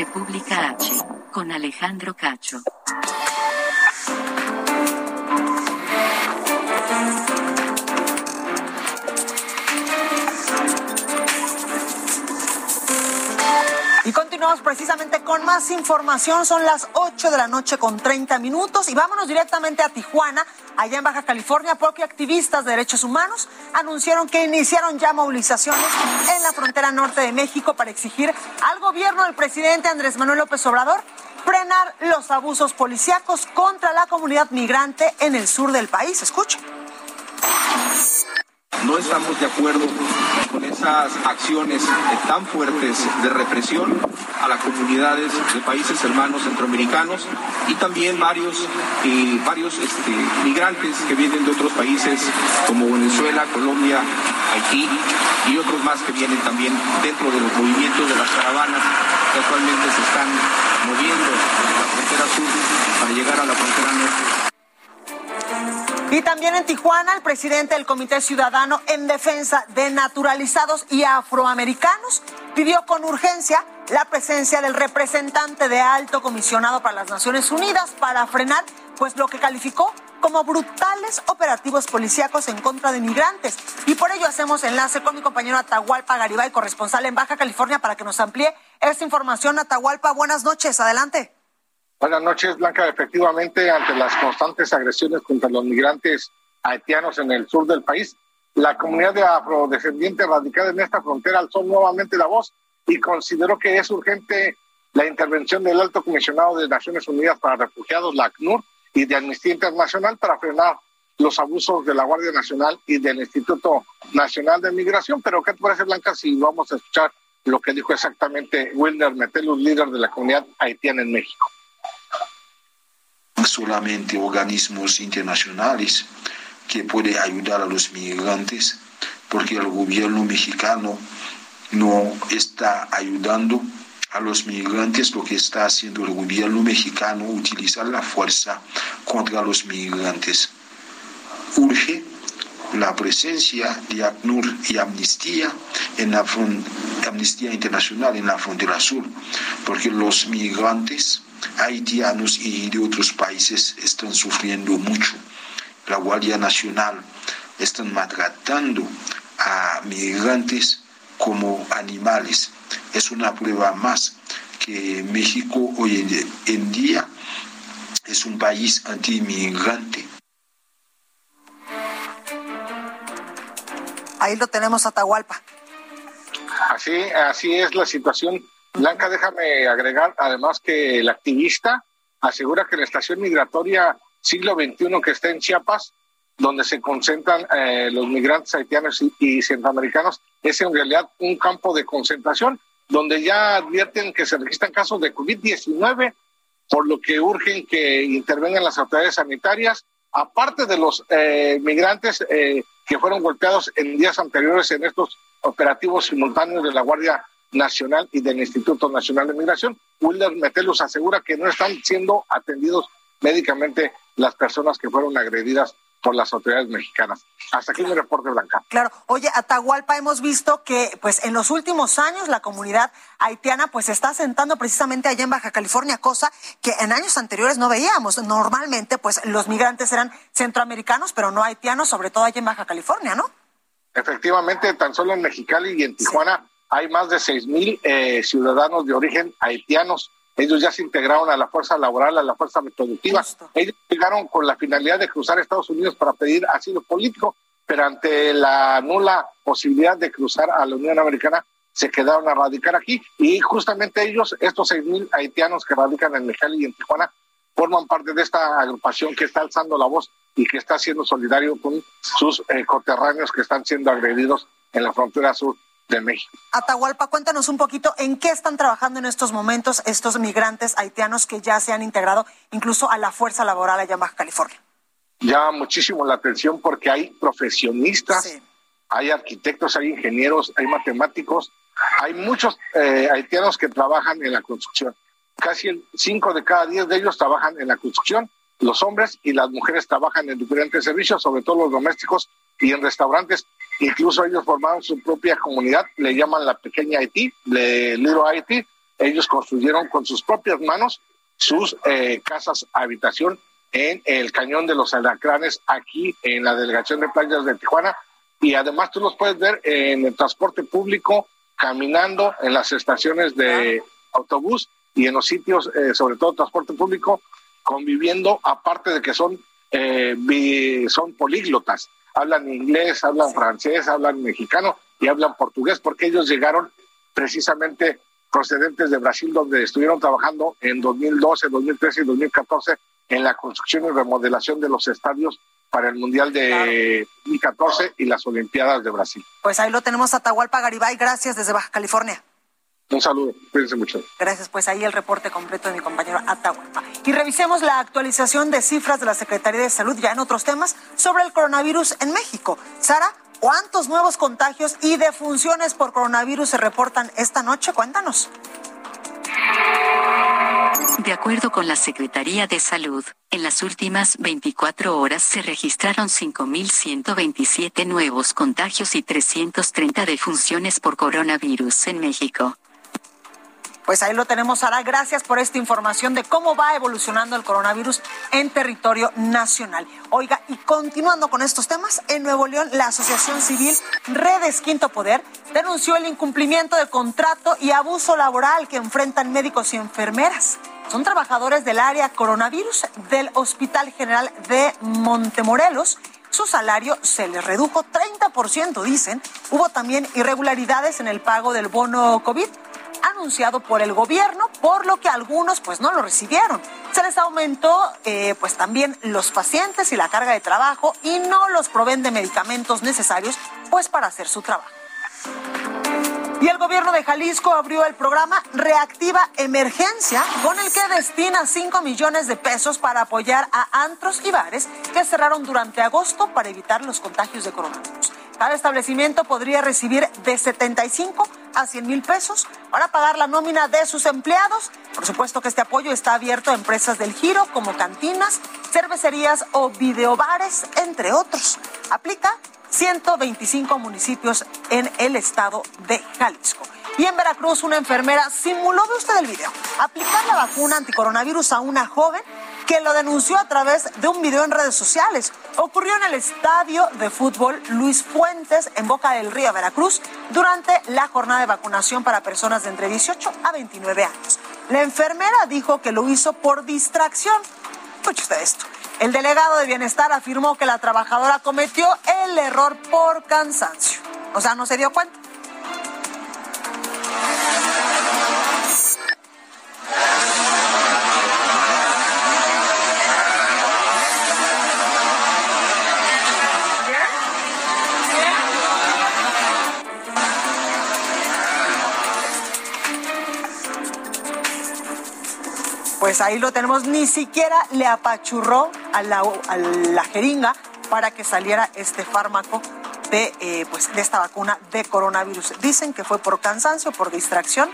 República H con Alejandro Cacho. Y continuamos precisamente con más información. Son las 8 de la noche con 30 minutos y vámonos directamente a Tijuana, allá en Baja California, porque activistas de derechos humanos anunciaron que iniciaron ya movilizaciones en la frontera norte de México para exigir al gobierno del presidente Andrés Manuel López Obrador frenar los abusos policíacos contra la comunidad migrante en el sur del país. Escucha. No estamos de acuerdo con esas acciones tan fuertes de represión a las comunidades de países hermanos centroamericanos y también varios, eh, varios este, migrantes que vienen de otros países como Venezuela, Colombia, Haití y otros más que vienen también dentro de los movimientos de las caravanas que actualmente se están moviendo de la frontera sur para llegar a la frontera norte. Y también en Tijuana, el presidente del Comité Ciudadano en Defensa de Naturalizados y Afroamericanos pidió con urgencia la presencia del representante de alto comisionado para las Naciones Unidas para frenar pues lo que calificó como brutales operativos policíacos en contra de migrantes. Y por ello hacemos enlace con mi compañero Atahualpa Garibay, corresponsal en Baja California, para que nos amplíe esta información. Atahualpa, buenas noches, adelante. Buenas noches, Blanca. Efectivamente, ante las constantes agresiones contra los migrantes haitianos en el sur del país, la comunidad de afrodescendientes radicada en esta frontera alzó nuevamente la voz y consideró que es urgente la intervención del Alto Comisionado de Naciones Unidas para Refugiados, la ACNUR, y de Amnistía Internacional para frenar los abusos de la Guardia Nacional y del Instituto Nacional de Migración. Pero, ¿qué te parece, Blanca, si vamos a escuchar lo que dijo exactamente Wilner Metelus, líder de la comunidad haitiana en México? Solamente organismos internacionales que pueden ayudar a los migrantes, porque el gobierno mexicano no está ayudando a los migrantes, lo que está haciendo el gobierno mexicano, utilizar la fuerza contra los migrantes. Urge la presencia de ACNUR y Amnistía en la Amnistía Internacional en la frontera sur, porque los migrantes haitianos y de otros países están sufriendo mucho. La Guardia Nacional están maltratando a migrantes como animales. Es una prueba más que México hoy en día es un país anti-inmigrante. Ahí lo tenemos, Atahualpa. Así, así es la situación. Blanca, déjame agregar además que el activista asegura que la estación migratoria siglo XXI que está en Chiapas, donde se concentran eh, los migrantes haitianos y, centroamericanos, es en realidad un campo de concentración, donde ya advierten que se registran casos de COVID-19, por lo que urgen que intervengan las autoridades sanitarias, aparte de los eh, migrantes eh, que fueron golpeados en días anteriores en estos operativos simultáneos de la Guardia Nacional y del Instituto Nacional de Migración. Wilder Metelus asegura que no están siendo atendidos médicamente las personas que fueron agredidas por las autoridades mexicanas. Hasta aquí mi reporte, Blanca. Claro. Oye, Atahualpa, hemos visto que pues en los últimos años la comunidad haitiana pues se está asentando precisamente allá en Baja California, cosa que en años anteriores no veíamos. Normalmente pues los migrantes eran centroamericanos, pero no haitianos, sobre todo allá en Baja California, ¿no? Efectivamente, tan solo en Mexicali y en Tijuana hay más de seis mil eh, ciudadanos de origen haitianos ellos ya se integraron a la fuerza laboral, a la fuerza productiva. Ellos llegaron con la finalidad de cruzar Estados Unidos para pedir asilo político, pero ante la nula posibilidad de cruzar a la Unión Americana, se quedaron a radicar aquí. Y justamente ellos, estos seis mil haitianos que radican en Mexicali y en Tijuana, forman parte de esta agrupación que está alzando la voz y que está siendo solidario con sus eh, coterráneos que están siendo agredidos en la frontera sur de México. Atahualpa, cuéntanos un poquito en qué están trabajando en estos momentos estos migrantes haitianos que ya se han integrado incluso a la fuerza laboral allá en Baja California. Llama muchísimo la atención porque hay profesionistas, hay arquitectos, hay ingenieros, hay matemáticos, hay muchos eh, haitianos que trabajan en la construcción. Casi el cinco de cada diez de ellos trabajan en la construcción. Los hombres y las mujeres trabajan en diferentes servicios, sobre todo los domésticos y en restaurantes. Incluso ellos formaron su propia comunidad, le llaman la pequeña Haití, le Little Haití. Ellos construyeron con sus propias manos sus eh, casas habitación en el cañón de los alacranes aquí en la delegación de playas de Tijuana. Y además tú los puedes ver en el transporte público caminando en las estaciones de autobús y en los sitios eh, sobre todo transporte público conviviendo aparte de que son eh, son políglotas hablan inglés, hablan francés, hablan mexicano y hablan portugués, porque ellos llegaron precisamente procedentes de Brasil, donde estuvieron trabajando en 2012, 2013 y 2014 en la construcción y remodelación de los estadios para el Mundial de 2014 y las Olimpiadas de Brasil. Pues ahí lo tenemos a Tahualpa Garibay, gracias desde Baja California. Un saludo, cuídense mucho. Gracias, pues ahí el reporte completo de mi compañero Atahualpa. Y revisemos la actualización de cifras de la Secretaría de Salud ya en otros temas sobre el coronavirus en México. Sara, ¿cuántos nuevos contagios y defunciones por coronavirus se reportan esta noche? Cuéntanos. De acuerdo con la Secretaría de Salud, en las últimas 24 horas se registraron 5.127 nuevos contagios y 330 defunciones por coronavirus en México. Pues ahí lo tenemos, Sara. Gracias por esta información de cómo va evolucionando el coronavirus en territorio nacional. Oiga, y continuando con estos temas, en Nuevo León, la Asociación Civil Redes Quinto Poder denunció el incumplimiento de contrato y abuso laboral que enfrentan médicos y enfermeras. Son trabajadores del área coronavirus del Hospital General de Montemorelos su salario se les redujo 30%, dicen. Hubo también irregularidades en el pago del bono COVID anunciado por el gobierno, por lo que algunos pues no lo recibieron. Se les aumentó eh, pues también los pacientes y la carga de trabajo y no los proveen de medicamentos necesarios pues para hacer su trabajo. Y el gobierno de Jalisco abrió el programa Reactiva Emergencia, con el que destina 5 millones de pesos para apoyar a antros y bares que cerraron durante agosto para evitar los contagios de coronavirus. Cada establecimiento podría recibir de 75 a 100 mil pesos para pagar la nómina de sus empleados. Por supuesto que este apoyo está abierto a empresas del giro como cantinas, cervecerías o videobares, entre otros. Aplica 125 municipios en el estado de Jalisco. Y en Veracruz, una enfermera simuló, ve usted el video, aplicar la vacuna anticoronavirus a una joven que lo denunció a través de un video en redes sociales. Ocurrió en el estadio de fútbol Luis Fuentes en Boca del Río, Veracruz, durante la jornada de vacunación para personas de entre 18 a 29 años. La enfermera dijo que lo hizo por distracción. Escuche usted esto. El delegado de bienestar afirmó que la trabajadora cometió el error por cansancio. O sea, no se dio cuenta. Pues ahí lo tenemos, ni siquiera le apachurró a la, a la jeringa para que saliera este fármaco de, eh, pues, de esta vacuna de coronavirus. Dicen que fue por cansancio, por distracción.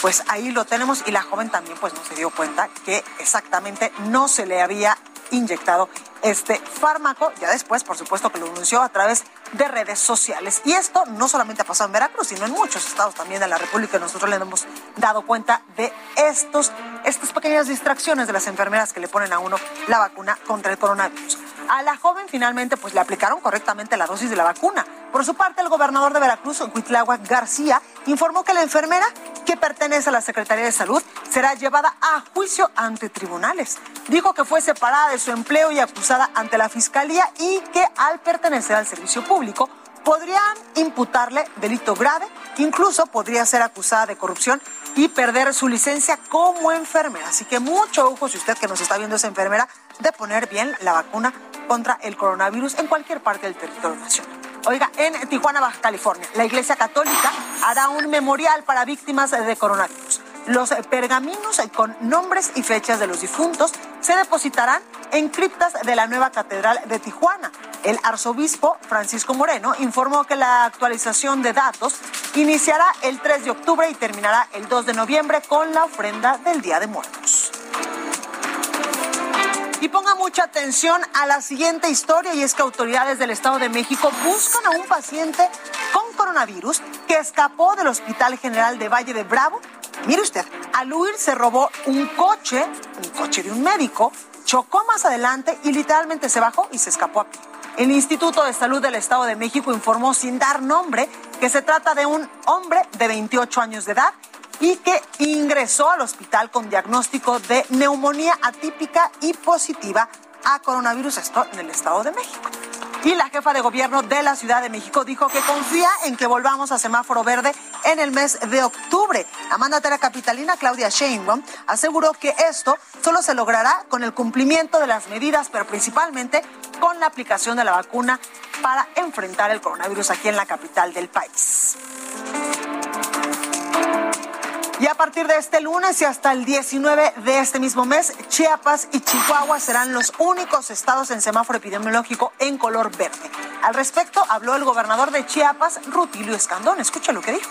Pues ahí lo tenemos y la joven también pues no se dio cuenta que exactamente no se le había inyectado este fármaco. Ya después, por supuesto, que lo anunció a través de redes sociales. Y esto no solamente ha pasado en Veracruz, sino en muchos estados también de la República. Nosotros le hemos dado cuenta de estos, estas pequeñas distracciones de las enfermeras que le ponen a uno la vacuna contra el coronavirus. A la joven finalmente pues le aplicaron correctamente la dosis de la vacuna. Por su parte, el gobernador de Veracruz, Cuitláhuac García, informó que la enfermera que pertenece a la Secretaría de Salud será llevada a juicio ante tribunales. Dijo que fue separada de su empleo y acusada ante la Fiscalía y que al pertenecer al servicio público podrían imputarle delito grave, incluso podría ser acusada de corrupción y perder su licencia como enfermera. Así que mucho ojo si usted que nos está viendo es enfermera de poner bien la vacuna contra el coronavirus en cualquier parte del territorio nacional. Oiga, en Tijuana, Baja California, la Iglesia Católica hará un memorial para víctimas de coronavirus. Los pergaminos con nombres y fechas de los difuntos se depositarán en criptas de la nueva Catedral de Tijuana. El arzobispo Francisco Moreno informó que la actualización de datos iniciará el 3 de octubre y terminará el 2 de noviembre con la ofrenda del Día de Muertos. Y ponga mucha atención a la siguiente historia y es que autoridades del Estado de México buscan a un paciente con coronavirus que escapó del Hospital General de Valle de Bravo. Mire usted, al huir se robó un coche, un coche de un médico, chocó más adelante y literalmente se bajó y se escapó a pie. El Instituto de Salud del Estado de México informó sin dar nombre que se trata de un hombre de 28 años de edad y que ingresó al hospital con diagnóstico de neumonía atípica y positiva a coronavirus, esto en el Estado de México. Y la jefa de gobierno de la Ciudad de México dijo que confía en que volvamos a semáforo verde en el mes de octubre. La mandataria capitalina Claudia Sheinbaum aseguró que esto solo se logrará con el cumplimiento de las medidas, pero principalmente con la aplicación de la vacuna para enfrentar el coronavirus aquí en la capital del país. Y a partir de este lunes y hasta el 19 de este mismo mes, Chiapas y Chihuahua serán los únicos estados en semáforo epidemiológico en color verde. Al respecto, habló el gobernador de Chiapas, Rutilio Escandón. Escucha lo que dijo.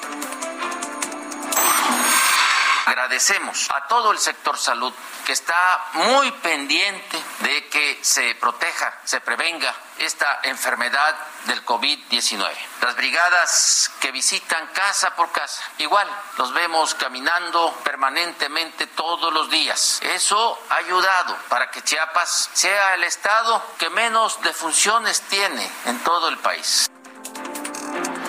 Agradecemos a todo el sector salud que está muy pendiente de que se proteja, se prevenga esta enfermedad del COVID-19. Las brigadas que visitan casa por casa, igual los vemos caminando permanentemente todos los días. Eso ha ayudado para que Chiapas sea el estado que menos defunciones tiene en todo el país.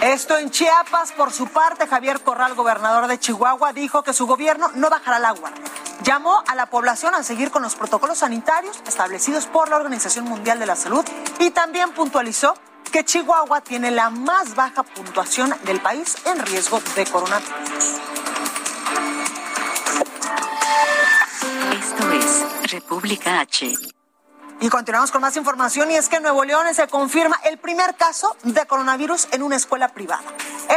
Esto en Chiapas, por su parte, Javier Corral, gobernador de Chihuahua, dijo que su gobierno no bajará la guardia. Llamó a la población a seguir con los protocolos sanitarios establecidos por la Organización Mundial de la Salud y también puntualizó que Chihuahua tiene la más baja puntuación del país en riesgo de coronavirus. Esto es República H. Y continuamos con más información y es que en Nuevo León se confirma el primer caso de coronavirus en una escuela privada.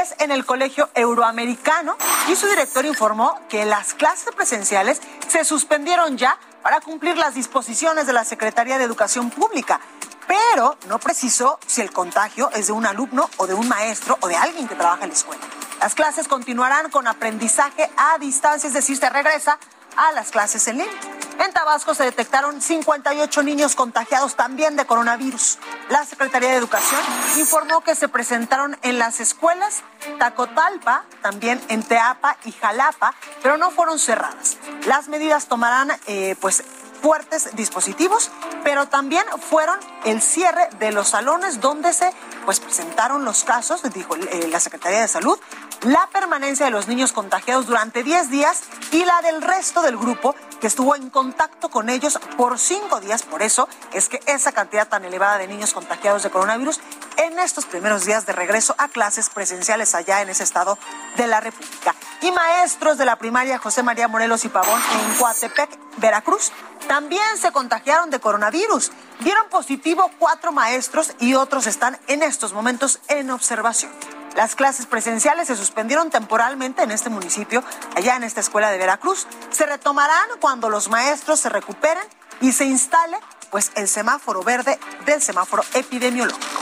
Es en el Colegio Euroamericano y su director informó que las clases presenciales se suspendieron ya para cumplir las disposiciones de la Secretaría de Educación Pública, pero no precisó si el contagio es de un alumno o de un maestro o de alguien que trabaja en la escuela. Las clases continuarán con aprendizaje a distancia, es decir, se regresa a las clases en línea. En Tabasco se detectaron 58 niños contagiados también de coronavirus. La Secretaría de Educación informó que se presentaron en las escuelas Tacotalpa, también en Teapa y Jalapa, pero no fueron cerradas. Las medidas tomarán eh, pues fuertes dispositivos, pero también fueron el cierre de los salones donde se pues presentaron los casos, dijo eh, la Secretaría de Salud, la permanencia de los niños contagiados durante 10 días y la del resto del grupo que estuvo en contacto con ellos por cinco días. Por eso es que esa cantidad tan elevada de niños contagiados de coronavirus en estos primeros días de regreso a clases presenciales allá en ese estado de la República. Y maestros de la primaria José María Morelos y Pavón en Coatepec, Veracruz, también se contagiaron de coronavirus. Dieron positivo cuatro maestros y otros están en estos momentos en observación. Las clases presenciales se suspendieron temporalmente en este municipio, allá en esta escuela de Veracruz. Se retomarán cuando los maestros se recuperen y se instale pues el semáforo verde del semáforo epidemiológico.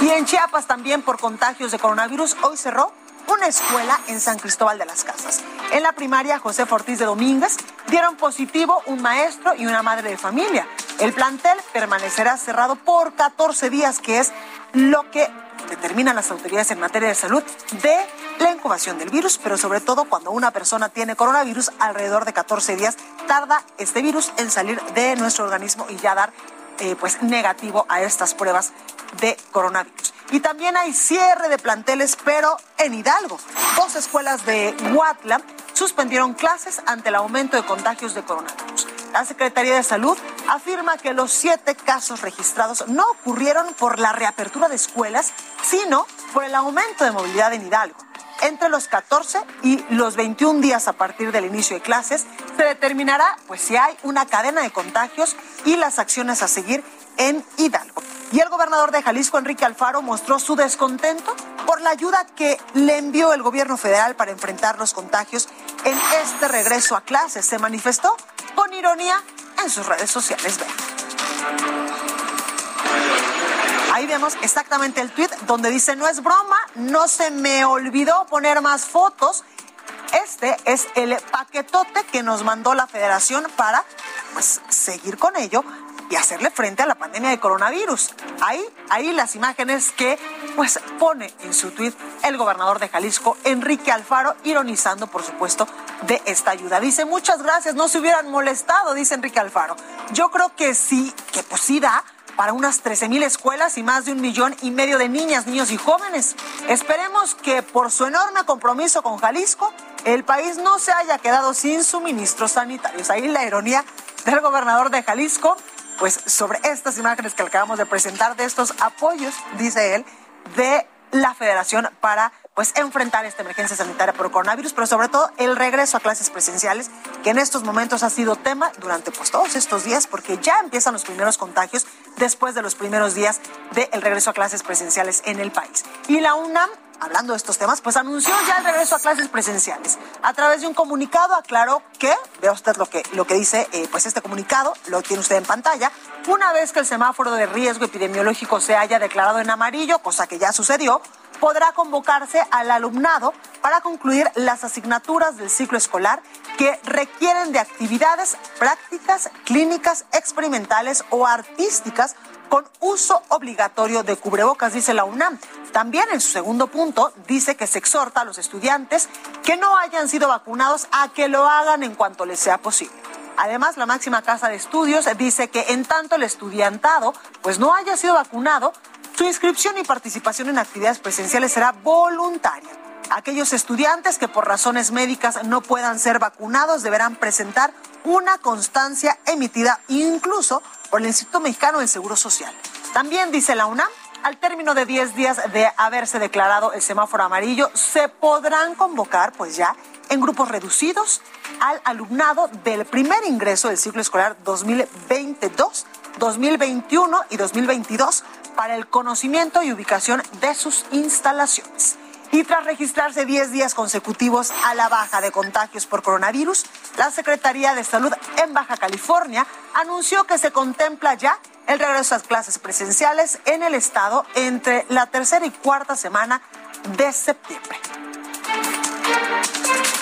Y en Chiapas también por contagios de coronavirus hoy cerró una escuela en San Cristóbal de las Casas. En la primaria José Ortiz de Domínguez dieron positivo un maestro y una madre de familia. El plantel permanecerá cerrado por 14 días, que es lo que determinan las autoridades en materia de salud de la incubación del virus, pero sobre todo cuando una persona tiene coronavirus, alrededor de 14 días tarda este virus en salir de nuestro organismo y ya dar eh, pues negativo a estas pruebas de coronavirus. Y también hay cierre de planteles, pero en Hidalgo. Dos escuelas de Huatla suspendieron clases ante el aumento de contagios de coronavirus. La Secretaría de Salud afirma que los siete casos registrados no ocurrieron por la reapertura de escuelas, sino por el aumento de movilidad en Hidalgo. Entre los 14 y los 21 días a partir del inicio de clases se determinará pues si hay una cadena de contagios y las acciones a seguir en Hidalgo. Y el gobernador de Jalisco, Enrique Alfaro, mostró su descontento por la ayuda que le envió el gobierno federal para enfrentar los contagios en este regreso a clases. Se manifestó con ironía en sus redes sociales. Ahí vemos exactamente el tweet donde dice, no es broma, no se me olvidó poner más fotos. Este es el paquetote que nos mandó la federación para pues, seguir con ello y hacerle frente a la pandemia de coronavirus. Ahí, ahí las imágenes que pues pone en su tweet el gobernador de Jalisco, Enrique Alfaro, ironizando, por supuesto, de esta ayuda. Dice, muchas gracias, no se hubieran molestado, dice Enrique Alfaro. Yo creo que sí, que pues sí da para unas 13 mil escuelas y más de un millón y medio de niñas, niños y jóvenes. Esperemos que por su enorme compromiso con Jalisco, el país no se haya quedado sin suministros sanitarios. Ahí la ironía del gobernador de Jalisco pues sobre estas imágenes que acabamos de presentar, de estos apoyos, dice él, de la federación para pues enfrentar esta emergencia sanitaria por coronavirus, pero sobre todo el regreso a clases presenciales, que en estos momentos ha sido tema durante pues todos estos días, porque ya empiezan los primeros contagios después de los primeros días del regreso a clases presenciales en el país. Y la UNAM hablando de estos temas, pues anunció ya el regreso a clases presenciales. A través de un comunicado aclaró que, vea usted lo que, lo que dice, eh, pues este comunicado, lo tiene usted en pantalla, una vez que el semáforo de riesgo epidemiológico se haya declarado en amarillo, cosa que ya sucedió, podrá convocarse al alumnado para concluir las asignaturas del ciclo escolar que requieren de actividades prácticas, clínicas, experimentales o artísticas con uso obligatorio de cubrebocas, dice la UNAM. También en su segundo punto dice que se exhorta a los estudiantes que no hayan sido vacunados a que lo hagan en cuanto les sea posible. Además, la máxima casa de estudios dice que en tanto el estudiantado pues no haya sido vacunado, su inscripción y participación en actividades presenciales será voluntaria. Aquellos estudiantes que por razones médicas no puedan ser vacunados deberán presentar una constancia emitida incluso por el Instituto Mexicano del Seguro Social. También dice la UNAM, al término de 10 días de haberse declarado el semáforo amarillo, se podrán convocar, pues ya, en grupos reducidos al alumnado del primer ingreso del ciclo escolar 2022, 2021 y 2022 para el conocimiento y ubicación de sus instalaciones. Y tras registrarse 10 días consecutivos a la baja de contagios por coronavirus, la Secretaría de Salud en Baja California anunció que se contempla ya el regreso a clases presenciales en el estado entre la tercera y cuarta semana de septiembre.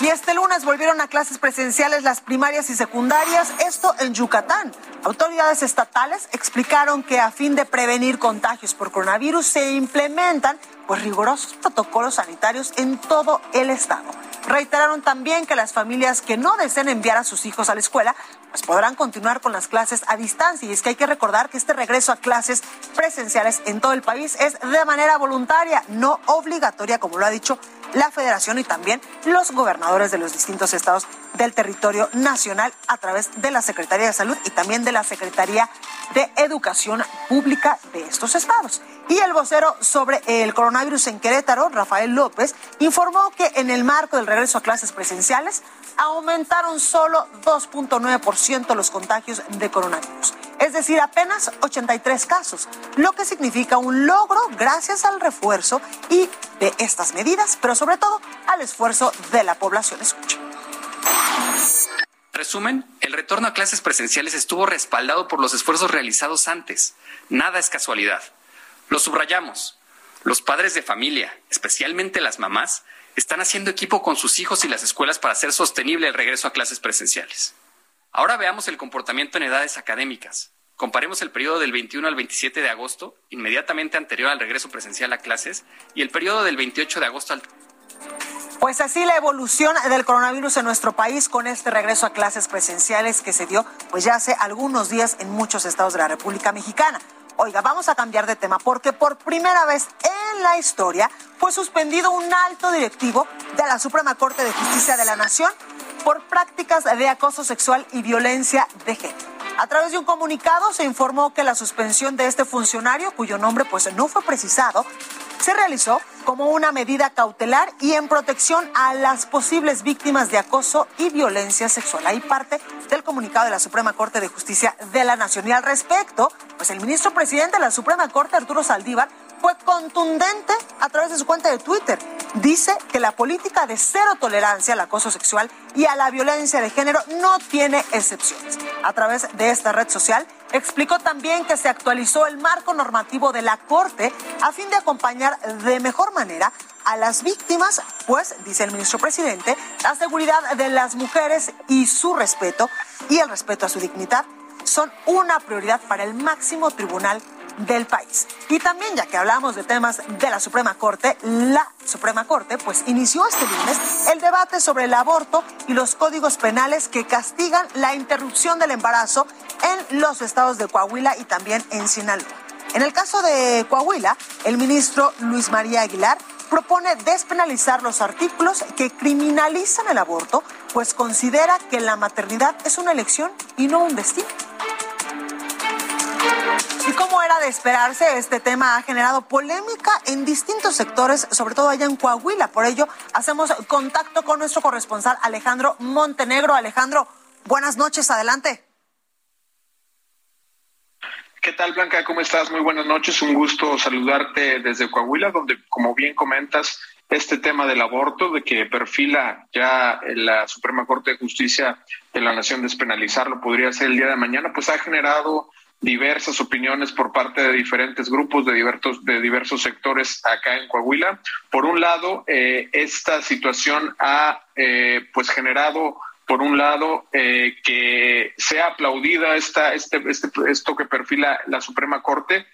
Y este lunes volvieron a clases presenciales las primarias y secundarias, esto en Yucatán. Autoridades estatales explicaron que a fin de prevenir contagios por coronavirus se implementan pues rigurosos protocolos sanitarios en todo el estado. Reiteraron también que las familias que no deseen enviar a sus hijos a la escuela pues podrán continuar con las clases a distancia. Y es que hay que recordar que este regreso a clases presenciales en todo el país es de manera voluntaria, no obligatoria, como lo ha dicho la federación y también los gobernadores de los distintos estados del territorio nacional a través de la Secretaría de Salud y también de la Secretaría de Educación Pública de estos estados. Y el vocero sobre el coronavirus en Querétaro, Rafael López, informó que en el marco del regreso a clases presenciales aumentaron solo 2.9% los contagios de coronavirus, es decir, apenas 83 casos, lo que significa un logro gracias al refuerzo y de estas medidas, pero sobre todo al esfuerzo de la población. Escucha. Resumen, el retorno a clases presenciales estuvo respaldado por los esfuerzos realizados antes. Nada es casualidad. Lo subrayamos. Los padres de familia, especialmente las mamás, están haciendo equipo con sus hijos y las escuelas para hacer sostenible el regreso a clases presenciales. Ahora veamos el comportamiento en edades académicas. Comparemos el periodo del 21 al 27 de agosto, inmediatamente anterior al regreso presencial a clases, y el periodo del 28 de agosto al pues así la evolución del coronavirus en nuestro país con este regreso a clases presenciales que se dio pues ya hace algunos días en muchos estados de la República Mexicana. Oiga, vamos a cambiar de tema porque por primera vez en la historia fue suspendido un alto directivo de la Suprema Corte de Justicia de la Nación por prácticas de acoso sexual y violencia de género. A través de un comunicado se informó que la suspensión de este funcionario, cuyo nombre pues no fue precisado, se realizó como una medida cautelar y en protección a las posibles víctimas de acoso y violencia sexual. Hay parte del comunicado de la Suprema Corte de Justicia de la Nación. Y al respecto, pues el ministro presidente de la Suprema Corte, Arturo Saldívar, fue contundente a través de su cuenta de Twitter. Dice que la política de cero tolerancia al acoso sexual y a la violencia de género no tiene excepciones. A través de esta red social explicó también que se actualizó el marco normativo de la Corte a fin de acompañar de mejor manera a las víctimas, pues, dice el ministro presidente, la seguridad de las mujeres y su respeto y el respeto a su dignidad son una prioridad para el máximo tribunal del país. Y también, ya que hablamos de temas de la Suprema Corte, la Suprema Corte pues inició este lunes el debate sobre el aborto y los códigos penales que castigan la interrupción del embarazo en los estados de Coahuila y también en Sinaloa. En el caso de Coahuila, el ministro Luis María Aguilar propone despenalizar los artículos que criminalizan el aborto, pues considera que la maternidad es una elección y no un destino. Y como era de esperarse, este tema ha generado polémica en distintos sectores, sobre todo allá en Coahuila. Por ello, hacemos contacto con nuestro corresponsal Alejandro Montenegro. Alejandro, buenas noches, adelante. ¿Qué tal, Blanca? ¿Cómo estás? Muy buenas noches. Un gusto saludarte desde Coahuila, donde, como bien comentas, este tema del aborto, de que perfila ya la Suprema Corte de Justicia de la Nación despenalizarlo, podría ser el día de mañana, pues ha generado diversas opiniones por parte de diferentes grupos de diversos, de diversos sectores acá en Coahuila. Por un lado, eh, esta situación ha eh, pues generado por un lado, eh, que sea aplaudida esta, este, este, esto que perfila la Suprema Corte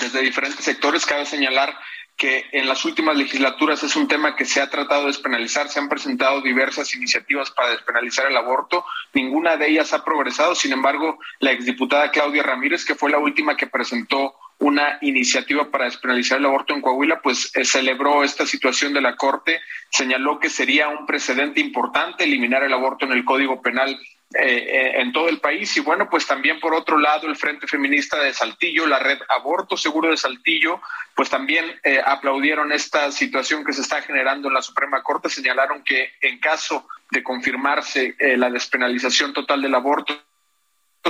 desde diferentes sectores. Cabe señalar que en las últimas legislaturas es un tema que se ha tratado de despenalizar, se han presentado diversas iniciativas para despenalizar el aborto, ninguna de ellas ha progresado, sin embargo, la exdiputada Claudia Ramírez, que fue la última que presentó una iniciativa para despenalizar el aborto en Coahuila, pues eh, celebró esta situación de la Corte, señaló que sería un precedente importante eliminar el aborto en el Código Penal eh, eh, en todo el país. Y bueno, pues también por otro lado, el Frente Feminista de Saltillo, la red Aborto Seguro de Saltillo, pues también eh, aplaudieron esta situación que se está generando en la Suprema Corte, señalaron que en caso de confirmarse la despenalización total del aborto,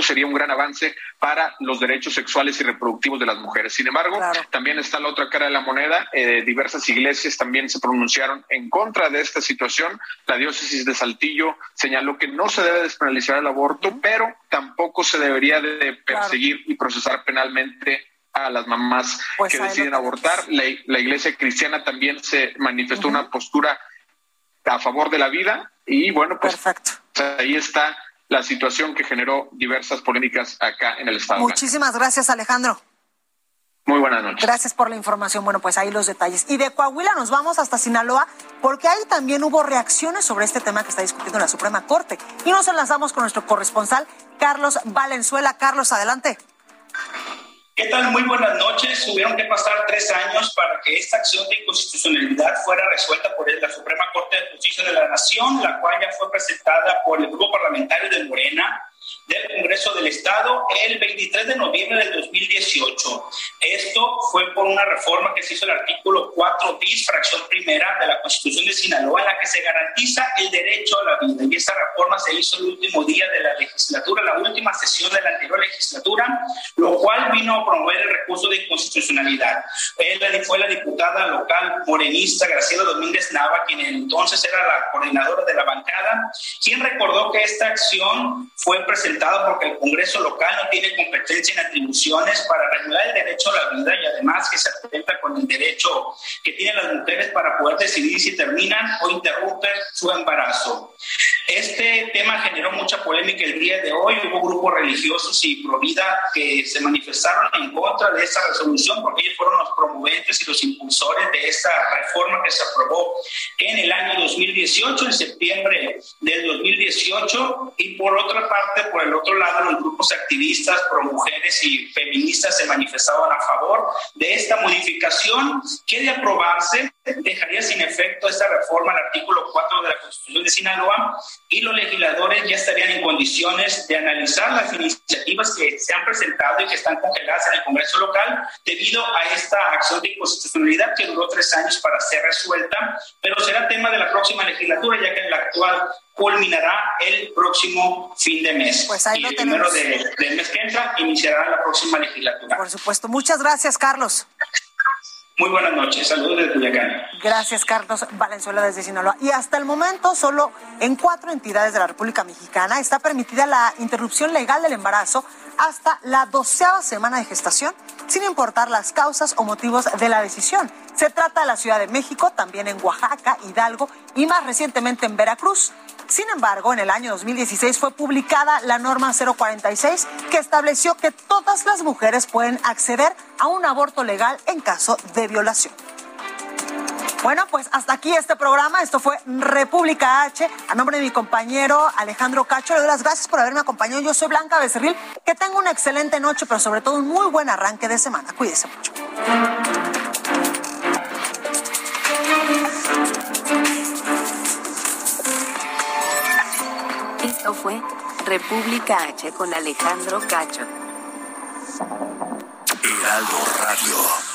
sería un gran avance para los derechos sexuales y reproductivos de las mujeres. Sin embargo, también está la otra cara de la moneda. Eh, diversas iglesias también se pronunciaron en contra de esta situación. La diócesis de Saltillo señaló que no se debe despenalizar el aborto, pero tampoco se debería de perseguir y procesar penalmente a las mamás pues que deciden abortar. La, iglesia cristiana también se manifestó una postura a favor de la vida y bueno, pues ahí está la situación que generó diversas polémicas acá en el estado. Muchísimas gracias, Alejandro. Muy buenas noches. Gracias por la información. Bueno, pues ahí los detalles. Y de Coahuila nos vamos hasta Sinaloa, porque ahí también hubo reacciones sobre este tema que está discutiendo la Suprema Corte. Y nos enlazamos con nuestro corresponsal, Carlos Valenzuela. Carlos, adelante. ¿Qué tal? Muy buenas noches. Tuvieron que pasar tres años para que esta acción de inconstitucionalidad fuera resuelta por la Suprema Corte de Justicia de la Nación, la cual ya fue presentada por el grupo parlamentario de Morena del Congreso del Estado el 23 de noviembre del 2018. Esto fue por una reforma que se hizo el artículo 4 bis, fracción primera de la Constitución de Sinaloa, en la que se garantiza el derecho a la vida. Y esa reforma se hizo el último día de la legislatura, la última sesión de la anterior legislatura, lo cual vino a promover el recurso de inconstitucionalidad. Él fue la diputada local morenista Graciela Domínguez Nava, quien entonces era la coordinadora de la bancada, quien recordó que esta acción fue porque el Congreso local no tiene competencia en atribuciones para regular el derecho a la vida y además que se atenta con el derecho que tienen las mujeres para poder decidir si terminan o interrumpen su embarazo. Este tema generó mucha polémica el día de hoy. Hubo grupos religiosos y pro vida que se manifestaron en contra de esta resolución porque ellos fueron los promoventes y los impulsores de esta reforma que se aprobó en el año 2018, en septiembre del 2018. Y por otra parte, por el otro lado, los grupos activistas pro mujeres y feministas se manifestaban a favor de esta modificación que de aprobarse dejaría sin efecto esta reforma al artículo 4 de la Constitución de Sinaloa y los legisladores ya estarían en condiciones de analizar las iniciativas que se han presentado y que están congeladas en el Congreso local debido a esta acción de inconstitucionalidad que duró tres años para ser resuelta, pero será tema de la próxima legislatura ya que la actual culminará el próximo fin de mes. Pues ahí y lo el primero tenemos. de- del mes que entra iniciará la próxima legislatura. Por supuesto. Muchas gracias, Carlos. Muy buenas noches. Saludos desde Culiacán. Gracias, Carlos Valenzuela desde Sinaloa. Y hasta el momento, solo en cuatro entidades de la República Mexicana está permitida la interrupción legal del embarazo hasta la doceava semana de gestación, sin importar las causas o motivos de la decisión. Se trata de la Ciudad de México, también en Oaxaca, Hidalgo y más recientemente en Veracruz. Sin embargo, en el año 2016 fue publicada la norma 046 que estableció que todas las mujeres pueden acceder a un aborto legal en caso de violación. Bueno, pues hasta aquí este programa. Esto fue República H. A nombre de mi compañero Alejandro Cacho, le doy las gracias por haberme acompañado. Yo soy Blanca Becerril. Que tenga una excelente noche, pero sobre todo un muy buen arranque de semana. Cuídese mucho. Esto fue República H con Alejandro Cacho. Heraldo Radio.